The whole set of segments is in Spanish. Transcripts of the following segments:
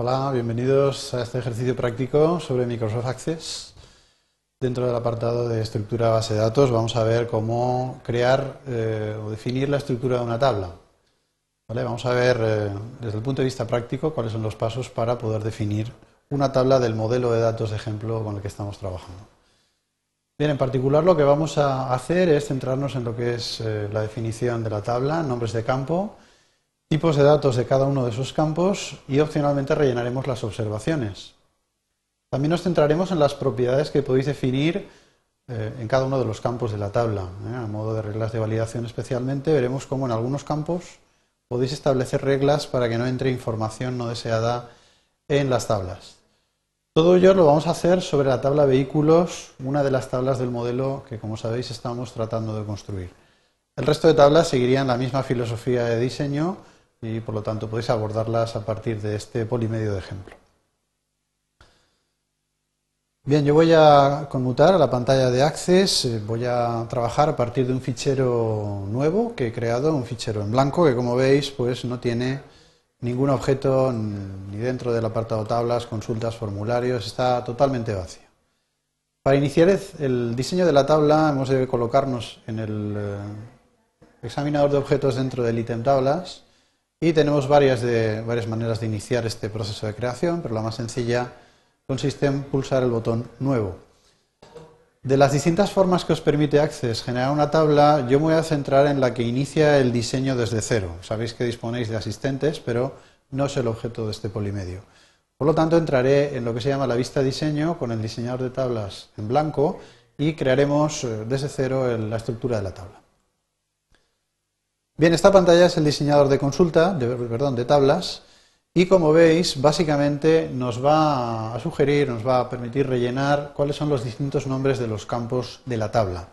Hola, bienvenidos a este ejercicio práctico sobre Microsoft Access. Dentro del apartado de estructura base de datos vamos a ver cómo crear eh, o definir la estructura de una tabla. Vamos a ver eh, desde el punto de vista práctico cuáles son los pasos para poder definir una tabla del modelo de datos de ejemplo con el que estamos trabajando. Bien, en particular lo que vamos a hacer es centrarnos en lo que es eh, la definición de la tabla, nombres de campo, tipos de datos de cada uno de esos campos y opcionalmente rellenaremos las observaciones. También nos centraremos en las propiedades que podéis definir eh, en cada uno de los campos de la tabla. ¿eh? A modo de reglas de validación especialmente, veremos cómo en algunos campos podéis establecer reglas para que no entre información no deseada en las tablas. Todo ello lo vamos a hacer sobre la tabla vehículos, una de las tablas del modelo que, como sabéis, estamos tratando de construir. El resto de tablas seguirían la misma filosofía de diseño, y por lo tanto podéis abordarlas a partir de este polimedio de ejemplo. Bien, yo voy a conmutar a la pantalla de Access, eh, voy a trabajar a partir de un fichero nuevo que he creado, un fichero en blanco que como veis pues no tiene ningún objeto ni dentro del apartado tablas, consultas, formularios, está totalmente vacío. Para iniciar el diseño de la tabla hemos de colocarnos en el eh, examinador de objetos dentro del ítem tablas y tenemos varias, de, varias maneras de iniciar este proceso de creación, pero la más sencilla consiste en pulsar el botón Nuevo. De las distintas formas que os permite Access generar una tabla, yo me voy a centrar en la que inicia el diseño desde cero. Sabéis que disponéis de asistentes, pero no es el objeto de este polimedio. Por lo tanto, entraré en lo que se llama la vista diseño con el diseñador de tablas en blanco y crearemos eh, desde cero la estructura de la tabla. Bien, esta pantalla es el diseñador de consulta, de, perdón, de tablas, y como veis, básicamente nos va a sugerir, nos va a permitir rellenar cuáles son los distintos nombres de los campos de la tabla.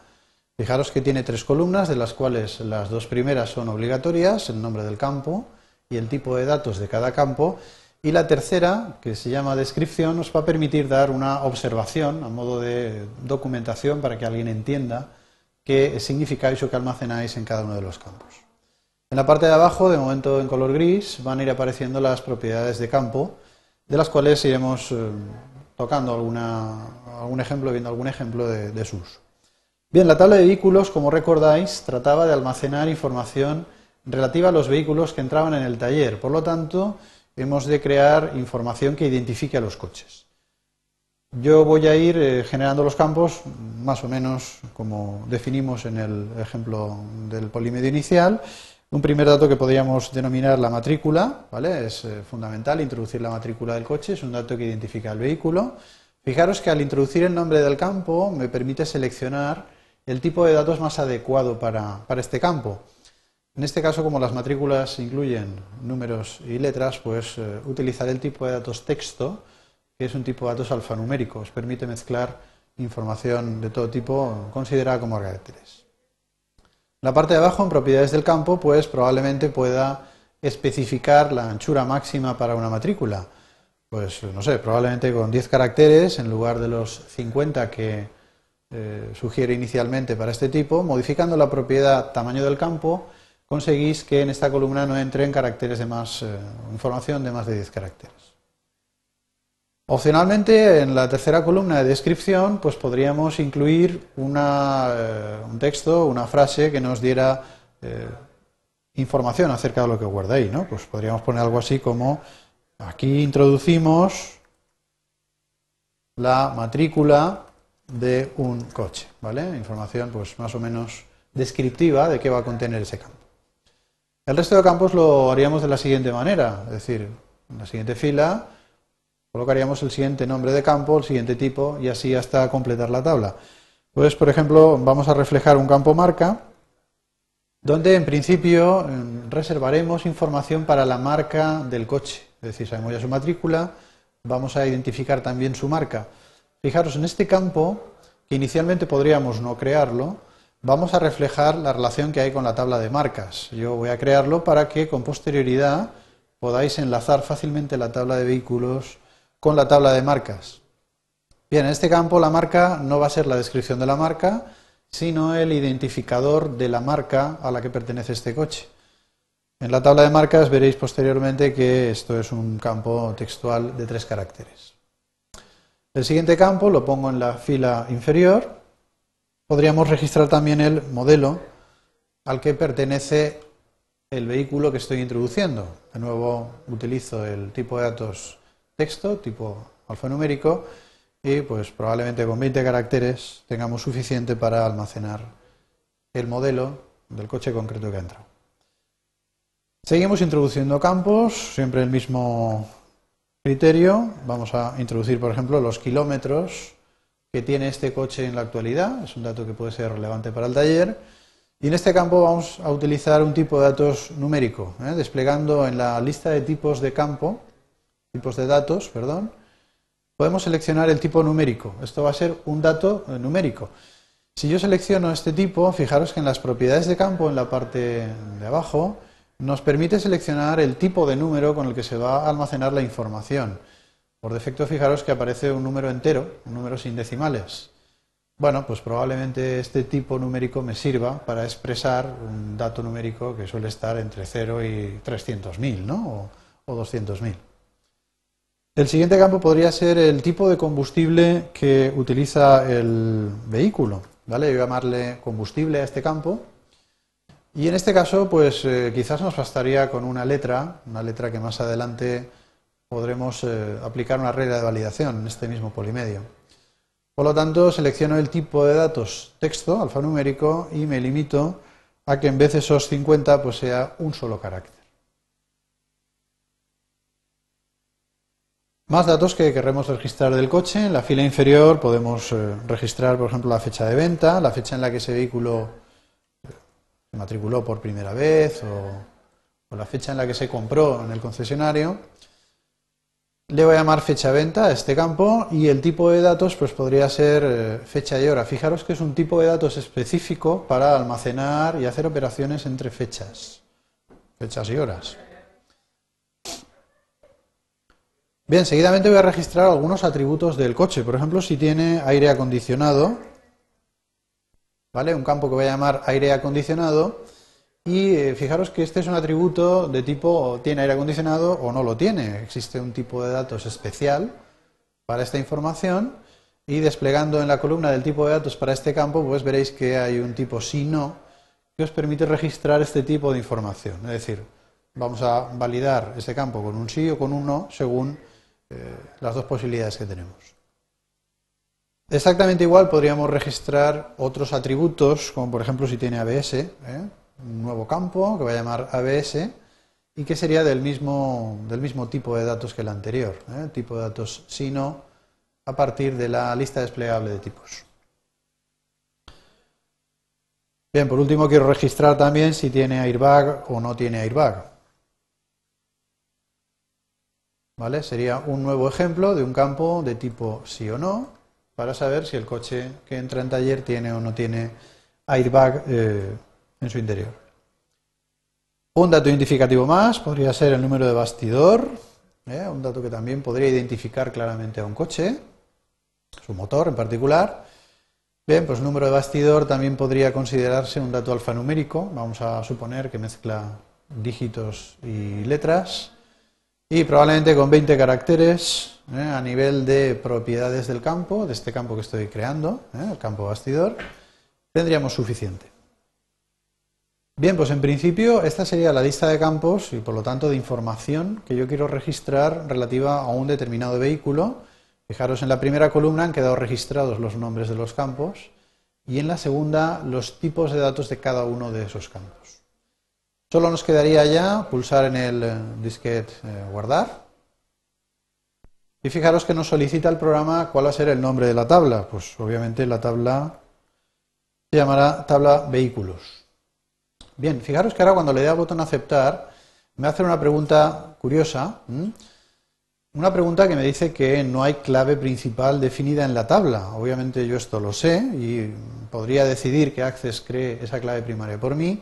Fijaros que tiene tres columnas, de las cuales las dos primeras son obligatorias, el nombre del campo y el tipo de datos de cada campo, y la tercera, que se llama descripción, nos va a permitir dar una observación a modo de documentación para que alguien entienda qué significáis o qué almacenáis en cada uno de los campos. En la parte de abajo, de momento en color gris, van a ir apareciendo las propiedades de campo, de las cuales iremos eh, tocando algún ejemplo, viendo algún ejemplo de, de su uso. Bien, la tabla de vehículos, como recordáis, trataba de almacenar información relativa a los vehículos que entraban en el taller. Por lo tanto, hemos de crear información que identifique a los coches. Yo voy a ir eh, generando los campos más o menos como definimos en el ejemplo del polimedio inicial un primer dato que podríamos denominar la matrícula, ¿vale? Es eh, fundamental introducir la matrícula del coche, es un dato que identifica el vehículo. Fijaros que al introducir el nombre del campo me permite seleccionar el tipo de datos más adecuado para, este campo. En este caso, como las matrículas incluyen números y letras, pues eh, utilizaré el tipo de datos texto, que es un tipo de datos alfanuméricos. Permite mezclar información de todo tipo considerada como caracteres. La parte de abajo, en propiedades del campo, pues probablemente pueda especificar la anchura máxima para una matrícula. Pues no sé, probablemente con 10 caracteres en lugar de los 50 que eh, sugiere inicialmente para este tipo, modificando la propiedad tamaño del campo, conseguís que en esta columna no entren caracteres de más, eh, información de más de 10 caracteres. Opcionalmente, en la tercera columna de descripción, pues podríamos incluir eh, un texto, una frase que nos diera eh, información acerca de lo que guarda ahí, ¿no? Pues podríamos poner algo así como aquí introducimos la matrícula de un coche, ¿vale? Información pues más o menos descriptiva de qué va a contener ese campo. El resto de campos lo haríamos de la siguiente manera, es decir, en la siguiente fila Colocaríamos el siguiente nombre de campo, el siguiente tipo y así hasta completar la tabla. Pues, por ejemplo, vamos a reflejar un campo marca donde en principio reservaremos información para la marca del coche. Es decir, sabemos ya su matrícula, vamos a identificar también su marca. Fijaros, en este campo, que inicialmente podríamos no crearlo, vamos a reflejar la relación que hay con la tabla de marcas. Yo voy a crearlo para que con posterioridad podáis enlazar fácilmente la tabla de vehículos con la tabla de marcas. Bien, en este campo la marca no va a ser la descripción de la marca, sino el identificador de la marca a la que pertenece este coche. En la tabla de marcas veréis posteriormente que esto es un campo textual de tres caracteres. El siguiente campo lo pongo en la fila inferior. Podríamos registrar también el modelo al que pertenece el vehículo que estoy introduciendo. De nuevo utilizo el tipo de datos texto, tipo alfanumérico, y pues probablemente con 20 caracteres tengamos suficiente para almacenar el modelo del coche concreto que ha entrado. Seguimos introduciendo campos, siempre el mismo criterio. Vamos a introducir, por ejemplo, los kilómetros que tiene este coche en la actualidad. Es un dato que puede ser relevante para el taller. Y en este campo vamos a utilizar un tipo de datos numérico, ¿eh? desplegando en la lista de tipos de campo, tipos de datos, perdón, podemos seleccionar el tipo numérico. Esto va a ser un dato eh, numérico. Si yo selecciono este tipo, fijaros que en las propiedades de campo, en la parte de abajo, nos permite seleccionar el tipo de número con el que se va a almacenar la información. Por defecto, fijaros que aparece un número entero, un número sin decimales. Bueno, pues probablemente este tipo numérico me sirva para expresar un dato numérico que suele estar entre 0 y 300.000, ¿no? O, o 200.000. El siguiente campo podría ser el tipo de combustible que utiliza el vehículo. ¿vale? Yo voy a llamarle combustible a este campo y en este caso, pues eh, quizás nos bastaría con una letra, una letra que más adelante podremos eh, aplicar una regla de validación en este mismo polimedio. Por lo tanto, selecciono el tipo de datos texto, alfanumérico, y me limito a que en vez de esos 50 pues sea un solo carácter. Más datos que queremos registrar del coche. En la fila inferior podemos eh, registrar, por ejemplo, la fecha de venta, la fecha en la que ese vehículo matriculó por primera vez o, la fecha en la que se compró en el concesionario. Le voy a llamar fecha venta a este campo y el tipo de datos pues podría ser eh, fecha y hora. Fijaros que es un tipo de datos específico para almacenar y hacer operaciones entre fechas, fechas y horas. Bien, seguidamente voy a registrar algunos atributos del coche. Por ejemplo, si tiene aire acondicionado, un campo que voy a llamar aire acondicionado y eh, fijaros que este es un atributo de tipo tiene aire acondicionado o no lo tiene. Existe un tipo de datos especial para esta información y desplegando en la columna del tipo de datos para este campo, pues veréis que hay un tipo sí no que os permite registrar este tipo de información. Es decir, vamos a validar este campo con un sí o con un no según eh, las dos posibilidades que tenemos. Exactamente igual podríamos registrar otros atributos, como por ejemplo si tiene ABS, ¿eh? un nuevo campo que va a llamar ABS y que sería del mismo, del mismo tipo de datos que el anterior, ¿eh? tipo de datos sino a partir de la lista desplegable de tipos. Bien, por último quiero registrar también si tiene airbag o no tiene airbag. ¿Vale? Sería un nuevo ejemplo de un campo de tipo sí o no para saber si el coche que entra en taller tiene o no tiene airbag eh, en su interior. Un dato identificativo más podría ser el número de bastidor, eh, un dato que también podría identificar claramente a un coche, su motor en particular. Bien, pues número de bastidor también podría considerarse un dato alfanumérico, vamos a suponer que mezcla dígitos y letras, y probablemente con 20 caracteres ¿eh? a nivel de propiedades del campo, de este campo que estoy creando, ¿eh? el campo bastidor, tendríamos suficiente. Bien, pues en principio esta sería la lista de campos y por lo tanto de información que yo quiero registrar relativa a un determinado vehículo. Fijaros, en la primera columna han quedado registrados los nombres de los campos y en la segunda los tipos de datos de cada uno de esos campos. Solo nos quedaría ya pulsar en el eh, disquete guardar y fijaros que nos solicita el programa cuál va a ser el nombre de la tabla. Pues obviamente la tabla se llamará tabla vehículos. Bien, fijaros que ahora cuando le dé al botón aceptar, me hace una pregunta curiosa. Una pregunta que me dice que no hay clave principal definida en la tabla. Obviamente yo esto lo sé y podría decidir que Access cree esa clave primaria por mí,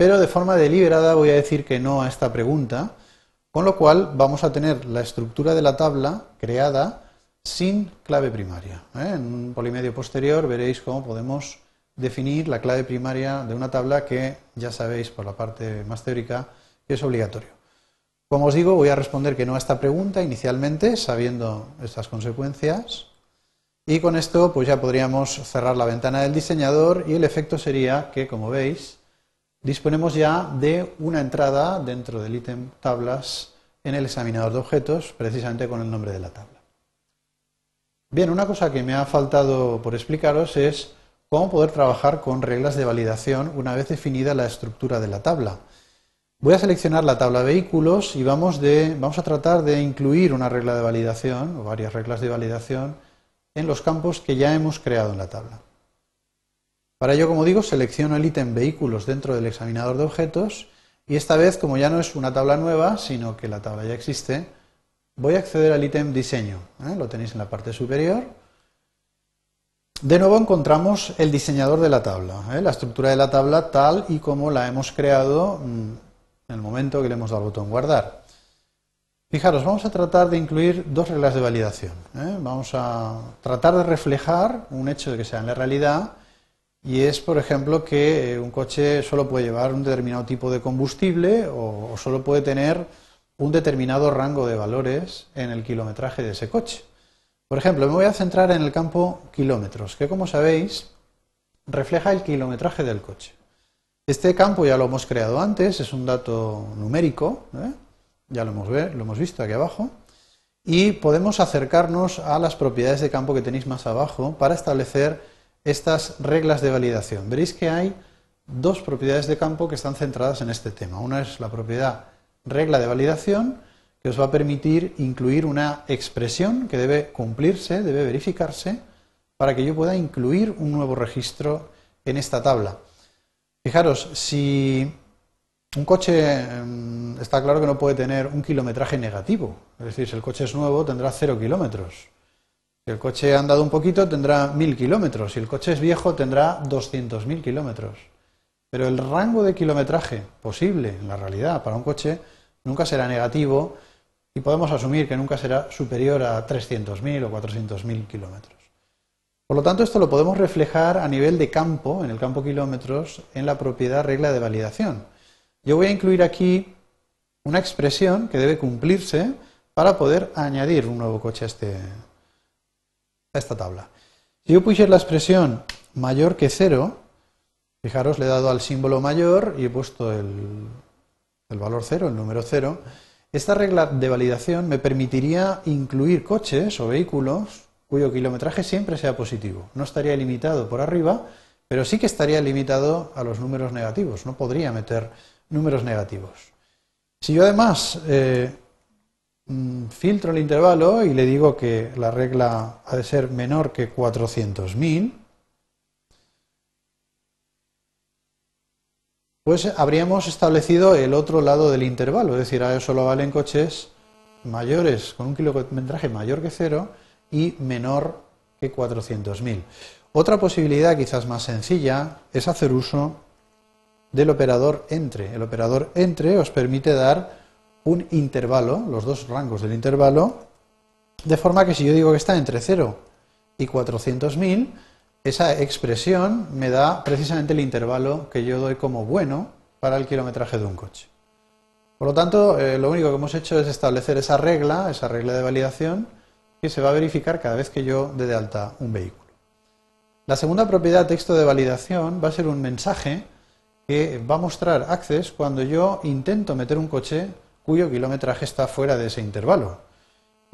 pero de forma deliberada voy a decir que no a esta pregunta con lo cual vamos a tener la estructura de la tabla creada sin clave primaria. ¿eh? En un polimedio posterior veréis cómo podemos definir la clave primaria de una tabla que ya sabéis por la parte más teórica que es obligatorio. Como os digo, voy a responder que no a esta pregunta inicialmente, sabiendo estas consecuencias. Y con esto pues ya podríamos cerrar la ventana del diseñador y el efecto sería que, como veis, disponemos ya de una entrada dentro del ítem tablas en el examinador de objetos, precisamente con el nombre de la tabla. Bien, una cosa que me ha faltado por explicaros es cómo poder trabajar con reglas de validación una vez definida la estructura de la tabla. Voy a seleccionar la tabla vehículos y vamos, vamos a tratar de incluir una regla de validación o varias reglas de validación en los campos que ya hemos creado en la tabla. Para ello, como digo, selecciono el ítem vehículos dentro del examinador de objetos y esta vez, como ya no es una tabla nueva, sino que la tabla ya existe, voy a acceder al ítem diseño. ¿eh? Lo tenéis en la parte superior. De nuevo encontramos el diseñador de la tabla, ¿eh? la estructura de la tabla tal y como la hemos creado mm, en el momento que le hemos dado al botón guardar. Fijaros, vamos a tratar de incluir dos reglas de validación. ¿eh? Vamos a tratar de reflejar un hecho de que sea en la realidad y es, por ejemplo, que eh, un coche solo puede llevar un determinado tipo de combustible o, solo puede tener un determinado rango de valores en el kilometraje de ese coche. Por ejemplo, me voy a centrar en el campo kilómetros, que como sabéis refleja el kilometraje del coche. Este campo ya lo hemos creado antes, es un dato numérico, ¿eh? ya lo hemos, lo hemos visto aquí abajo, y podemos acercarnos a las propiedades de campo que tenéis más abajo para establecer estas reglas de validación. Veréis que hay dos propiedades de campo que están centradas en este tema. Una es la propiedad regla de validación, que os va a permitir incluir una expresión que debe cumplirse, debe verificarse, para que yo pueda incluir un nuevo registro en esta tabla. Fijaros, si un coche mm, está claro que no puede tener un kilometraje negativo. Es decir, si el coche es nuevo tendrá cero kilómetros. Si el coche ha andado un poquito tendrá mil kilómetros. Si el coche es viejo tendrá doscientos mil kilómetros. Pero el rango de kilometraje posible en la realidad para un coche nunca será negativo y podemos asumir que nunca será superior a 300.000 o 400.000 kilómetros. Por lo tanto, esto lo podemos reflejar a nivel de campo, en el campo kilómetros, en la propiedad regla de validación. Yo voy a incluir aquí una expresión que debe cumplirse para poder añadir un nuevo coche a, este, a esta tabla. Si yo pusiera la expresión mayor que cero, fijaros, le he dado al símbolo mayor y he puesto el, el valor cero, el número cero, esta regla de validación me permitiría incluir coches o vehículos cuyo kilometraje siempre sea positivo. No estaría limitado por arriba, pero sí que estaría limitado a los números negativos. No podría meter números negativos. Si yo además eh, filtro el intervalo y le digo que la regla ha de ser menor que 400.000, pues habríamos establecido el otro lado del intervalo, es decir, ahora solo valen coches mayores con un kilometraje mayor que cero y menor que 400.000. Otra posibilidad quizás más sencilla es hacer uso del operador entre. El operador entre os permite dar un intervalo, los dos rangos del intervalo, de forma que si yo digo que está entre 0 y 400.000, esa expresión me da precisamente el intervalo que yo doy como bueno para el kilometraje de un coche. Por lo tanto, eh, lo único que hemos hecho es establecer esa regla, esa regla de validación, que se va a verificar cada vez que yo dé de alta un vehículo. La segunda propiedad texto de validación va a ser un mensaje que va a mostrar Access cuando yo intento meter un coche cuyo kilometraje está fuera de ese intervalo.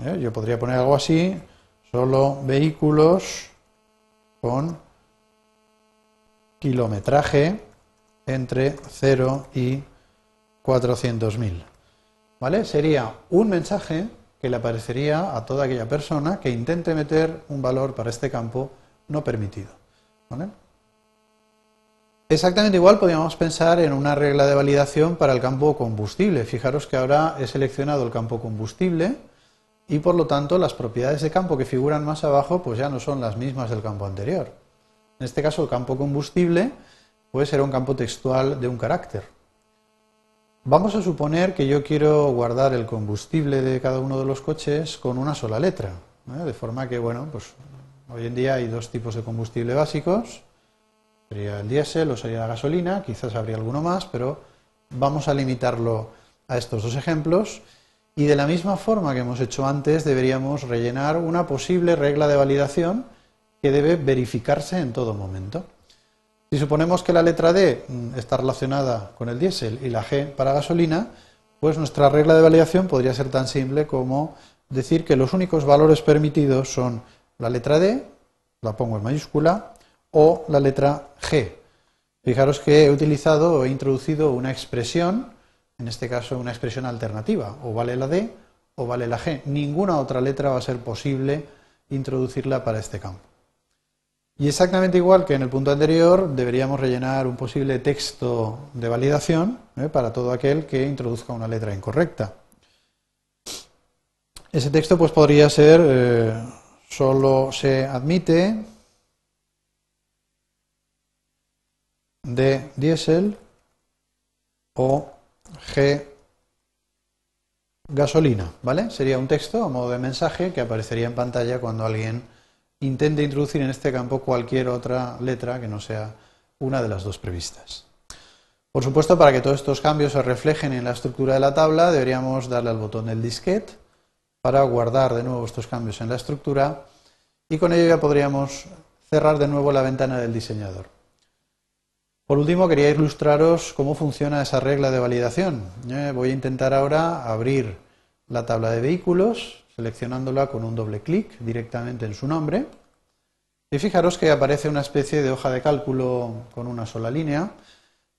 ¿Eh? Yo podría poner algo así, solo vehículos con kilometraje entre 0 y 400.000. ¿Vale? Sería un mensaje que le aparecería a toda aquella persona que intente meter un valor para este campo no permitido. ¿Vale? Exactamente igual podríamos pensar en una regla de validación para el campo combustible. Fijaros que ahora he seleccionado el campo combustible y por lo tanto las propiedades de campo que figuran más abajo pues ya no son las mismas del campo anterior. En este caso el campo combustible puede ser un campo textual de un carácter. Vamos a suponer que yo quiero guardar el combustible de cada uno de los coches con una sola letra, ¿eh? de forma que bueno, pues hoy en día hay dos tipos de combustible básicos, Sería el diésel o sería la gasolina, quizás habría alguno más, pero vamos a limitarlo a estos dos ejemplos y de la misma forma que hemos hecho antes deberíamos rellenar una posible regla de validación que debe verificarse en todo momento. Si suponemos que la letra D mm, está relacionada con el diésel y la G para gasolina, pues nuestra regla de validación podría ser tan simple como decir que los únicos valores permitidos son la letra D, la pongo en mayúscula, o la letra G. Fijaros que he utilizado o he introducido una expresión, en este caso una expresión alternativa, o vale la D o vale la G. Ninguna otra letra va a ser posible introducirla para este campo. Y exactamente igual que en el punto anterior, deberíamos rellenar un posible texto de validación ¿eh? para todo aquel que introduzca una letra incorrecta. Ese texto pues podría ser eh, solo se admite de diésel o G gasolina, ¿vale? Sería un texto a modo de mensaje que aparecería en pantalla cuando alguien intente introducir en este campo cualquier otra letra que no sea una de las dos previstas. Por supuesto, para que todos estos cambios se reflejen en la estructura de la tabla, deberíamos darle al botón del disquete para guardar de nuevo estos cambios en la estructura y con ello ya podríamos cerrar de nuevo la ventana del diseñador. Por último, quería ilustraros cómo funciona esa regla de validación. Eh, voy a intentar ahora abrir la tabla de vehículos seleccionándola con un doble clic directamente en su nombre. Y fijaros que aparece una especie de hoja de cálculo con una sola línea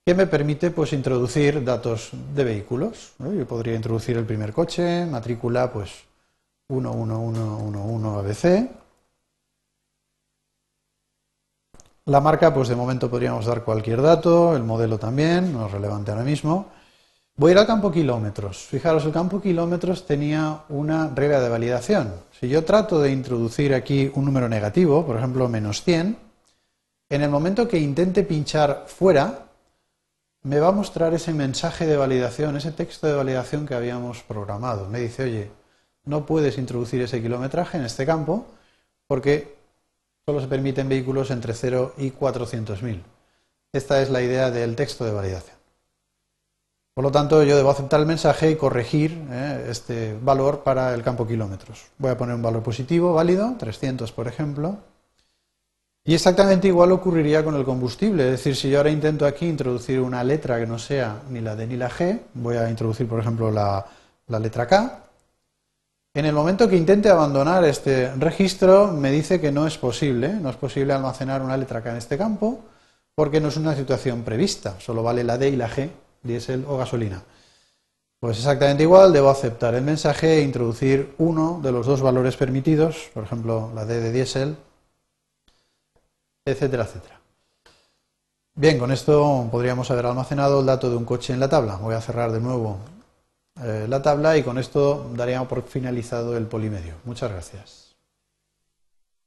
que me permite pues, introducir datos de vehículos. Yo podría introducir el primer coche, matrícula pues 11111 ABC. La marca, pues de momento podríamos dar cualquier dato, el modelo también, no es relevante ahora mismo. Voy a ir al campo kilómetros. Fijaros, el campo kilómetros tenía una regla de validación. Si yo trato de introducir aquí un número negativo, por ejemplo, menos 100, en el momento que intente pinchar fuera, me va a mostrar ese mensaje de validación, ese texto de validación que habíamos programado. Me dice, oye, no puedes introducir ese kilometraje en este campo porque solo se permiten vehículos entre 0 y 400.000. Esta es la idea del texto de validación. Por lo tanto, yo debo aceptar el mensaje y corregir eh, este valor para el campo kilómetros. Voy a poner un valor positivo, válido, 300 por ejemplo. Y exactamente igual ocurriría con el combustible. Es decir, si yo ahora intento aquí introducir una letra que no sea ni la D ni la G, voy a introducir, por ejemplo, la, la letra K. En el momento que intente abandonar este registro, me dice que no es posible, no es posible almacenar una letra K en este campo, porque no es una situación prevista, solo vale la D y la G diésel o gasolina. Pues exactamente igual, debo aceptar el mensaje e introducir uno de los dos valores permitidos, por ejemplo, la D de diésel, etcétera, etcétera. Bien, con esto podríamos haber almacenado el dato de un coche en la tabla. Voy a cerrar de nuevo eh, la tabla y con esto daríamos por finalizado el polimedio. Muchas gracias.